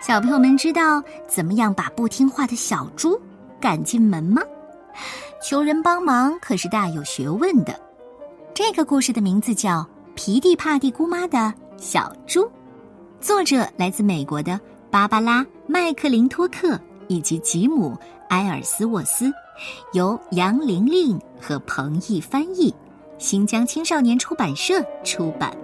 小朋友们知道怎么样把不听话的小猪赶进门吗？求人帮忙可是大有学问的。这个故事的名字叫《皮蒂帕蒂姑妈的小猪》，作者来自美国的芭芭拉·麦克林托克以及吉姆·埃尔斯沃斯，由杨玲玲和彭毅翻译，新疆青少年出版社出版。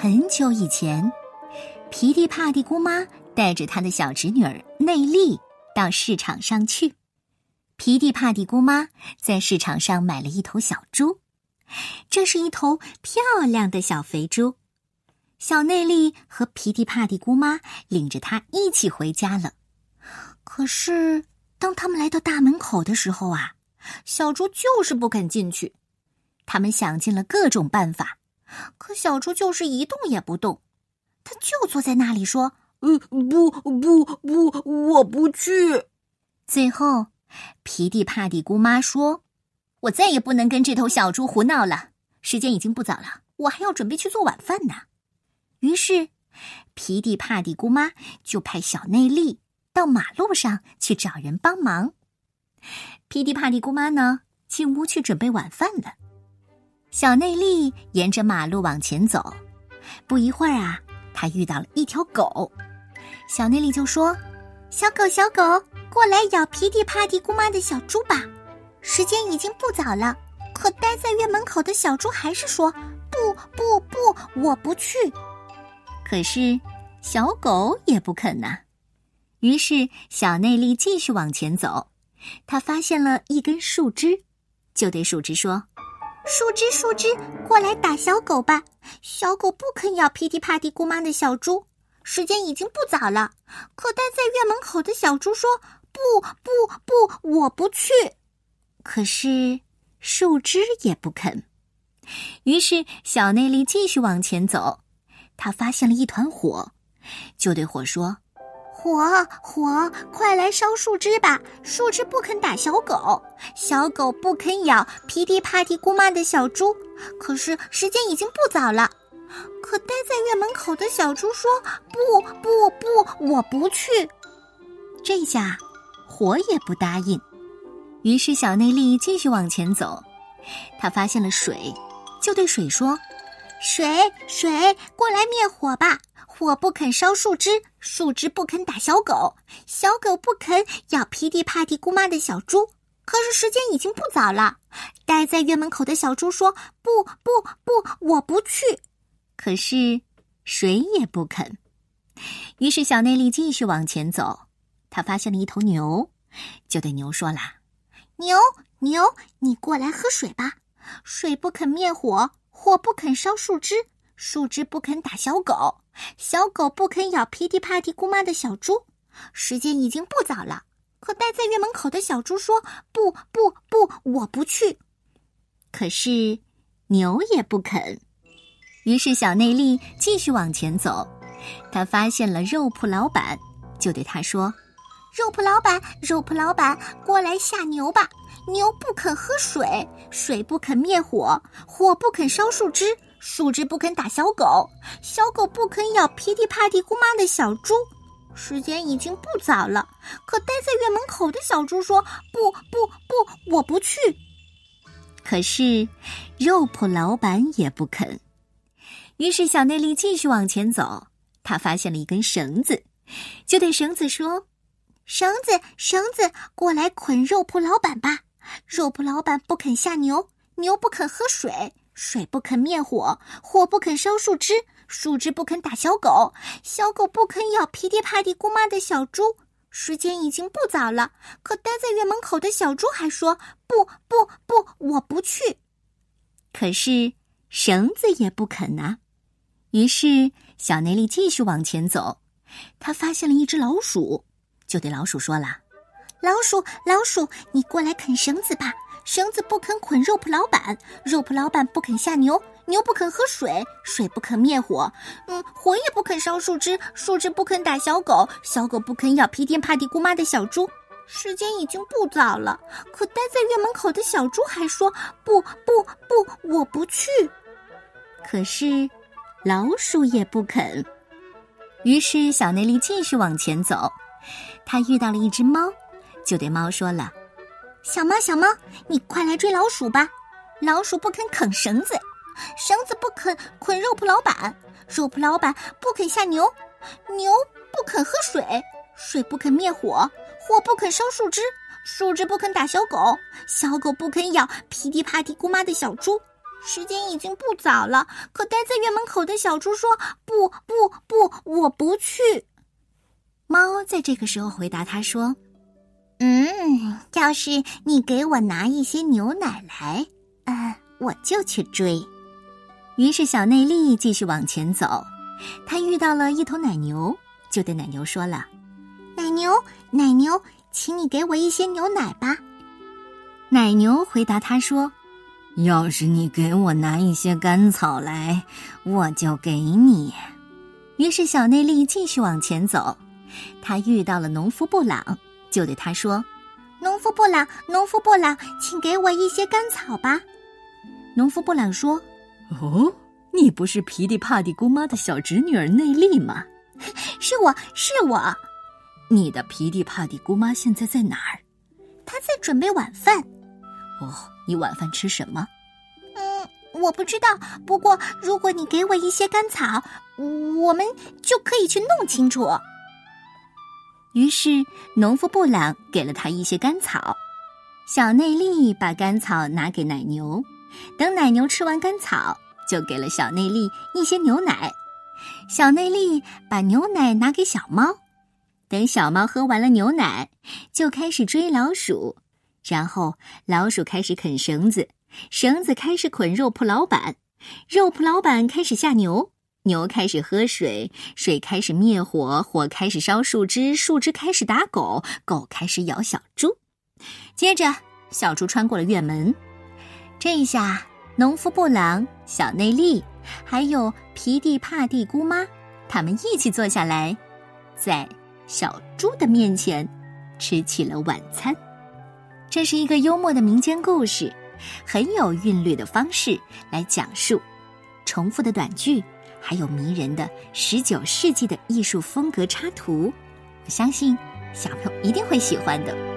很久以前，皮蒂帕蒂姑妈带着她的小侄女儿内利到市场上去。皮蒂帕蒂姑妈在市场上买了一头小猪，这是一头漂亮的小肥猪。小内利和皮蒂帕蒂姑妈领着它一起回家了。可是，当他们来到大门口的时候啊，小猪就是不肯进去。他们想尽了各种办法。可小猪就是一动也不动，他就坐在那里说：“呃，不不不，我不去。”最后，皮蒂帕蒂姑妈说：“我再也不能跟这头小猪胡闹了。时间已经不早了，我还要准备去做晚饭呢。”于是，皮蒂帕蒂姑妈就派小内利到马路上去找人帮忙。皮蒂帕蒂姑妈呢，进屋去准备晚饭了。小内利沿着马路往前走，不一会儿啊，他遇到了一条狗。小内利就说：“小狗，小狗，过来咬皮蒂帕蒂姑妈的小猪吧。时间已经不早了。”可待在院门口的小猪还是说：“不不不，我不去。”可是小狗也不肯呐。于是小内利继续往前走，他发现了一根树枝，就对树枝说。树枝，树枝，过来打小狗吧！小狗不肯咬皮蒂帕蒂姑妈的小猪。时间已经不早了，可待在院门口的小猪说：“不，不，不，我不去。”可是树枝也不肯。于是小内力继续往前走，他发现了一团火，就对火说。火火，快来烧树枝吧！树枝不肯打小狗，小狗不肯咬皮蒂帕蒂姑妈的小猪。可是时间已经不早了。可待在院门口的小猪说：“不不不，我不去。”这下火也不答应。于是小内力继续往前走，他发现了水，就对水说：“水水，过来灭火吧！”火不肯烧树枝，树枝不肯打小狗，小狗不肯咬皮蒂帕蒂姑妈的小猪。可是时间已经不早了。待在院门口的小猪说：“不不不，我不去。”可是谁也不肯。于是小内力继续往前走，他发现了一头牛，就对牛说啦：“牛牛，你过来喝水吧。水不肯灭火，火不肯烧树枝。”树枝不肯打小狗，小狗不肯咬皮蒂帕蒂姑妈的小猪。时间已经不早了，可待在院门口的小猪说：“不不不，我不去。”可是牛也不肯。于是小内利继续往前走，他发现了肉铺老板，就对他说：“肉铺老板，肉铺老板，过来下牛吧。牛不肯喝水，水不肯灭火，火不肯烧树枝。”树枝不肯打小狗，小狗不肯咬皮蒂帕蒂姑妈的小猪。时间已经不早了，可待在院门口的小猪说：“不不不，我不去。”可是肉铺老板也不肯。于是小内力继续往前走，他发现了一根绳子，就对绳子说：“绳子，绳子，过来捆肉铺老板吧。肉铺老板不肯下牛，牛不肯喝水。”水不肯灭火，火不肯烧树枝，树枝不肯打小狗，小狗不肯咬皮蒂帕蒂姑妈的小猪。时间已经不早了，可待在院门口的小猪还说：“不不不，我不去。”可是绳子也不肯呐。于是小内力继续往前走，他发现了一只老鼠，就对老鼠说了：“老鼠，老鼠，你过来啃绳子吧。”绳子不肯捆肉铺老板，肉铺老板不肯下牛，牛不肯喝水，水不肯灭火，嗯，火也不肯烧树枝，树枝不肯打小狗，小狗不肯咬皮蒂帕蒂姑妈的小猪。时间已经不早了，可待在院门口的小猪还说：“不不不，我不去。”可是老鼠也不肯。于是小内力继续往前走，他遇到了一只猫，就对猫说了：“小猫，小猫，你快来追老鼠吧！老鼠不肯啃绳子，绳子不肯捆肉铺老板，肉铺老板不肯下牛，牛不肯喝水，水不肯灭火。”火不肯烧树枝，树枝不肯打小狗，小狗不肯咬噼里啪啦姑妈的小猪。时间已经不早了，可待在院门口的小猪说：“不不不，我不去。”猫在这个时候回答他说：“嗯，要是你给我拿一些牛奶来，呃，我就去追。”于是小内力继续往前走，他遇到了一头奶牛，就对奶牛说了。奶牛，奶牛，请你给我一些牛奶吧。奶牛回答他说：“要是你给我拿一些干草来，我就给你。”于是小内力继续往前走，他遇到了农夫布朗，就对他说：“农夫布朗，农夫布朗，请给我一些干草吧。”农夫布朗说：“哦，你不是皮蒂帕蒂姑妈的小侄女儿内力吗？是我是我。”你的皮蒂帕蒂姑妈现在在哪儿？她在准备晚饭。哦，你晚饭吃什么？嗯，我不知道。不过如果你给我一些干草，我们就可以去弄清楚。于是农夫布朗给了他一些干草，小内力把干草拿给奶牛，等奶牛吃完干草，就给了小内力一些牛奶。小内力把牛奶拿给小猫。等小猫喝完了牛奶，就开始追老鼠，然后老鼠开始啃绳子，绳子开始捆肉铺老板，肉铺老板开始下牛，牛开始喝水，水开始灭火，火开始烧树枝，树枝开始打狗，狗开始咬小猪。接着，小猪穿过了院门，这一下，农夫布朗、小内利，还有皮蒂帕蒂姑妈，他们一起坐下来，在。小猪的面前，吃起了晚餐。这是一个幽默的民间故事，很有韵律的方式来讲述重复的短句，还有迷人的十九世纪的艺术风格插图。我相信小朋友一定会喜欢的。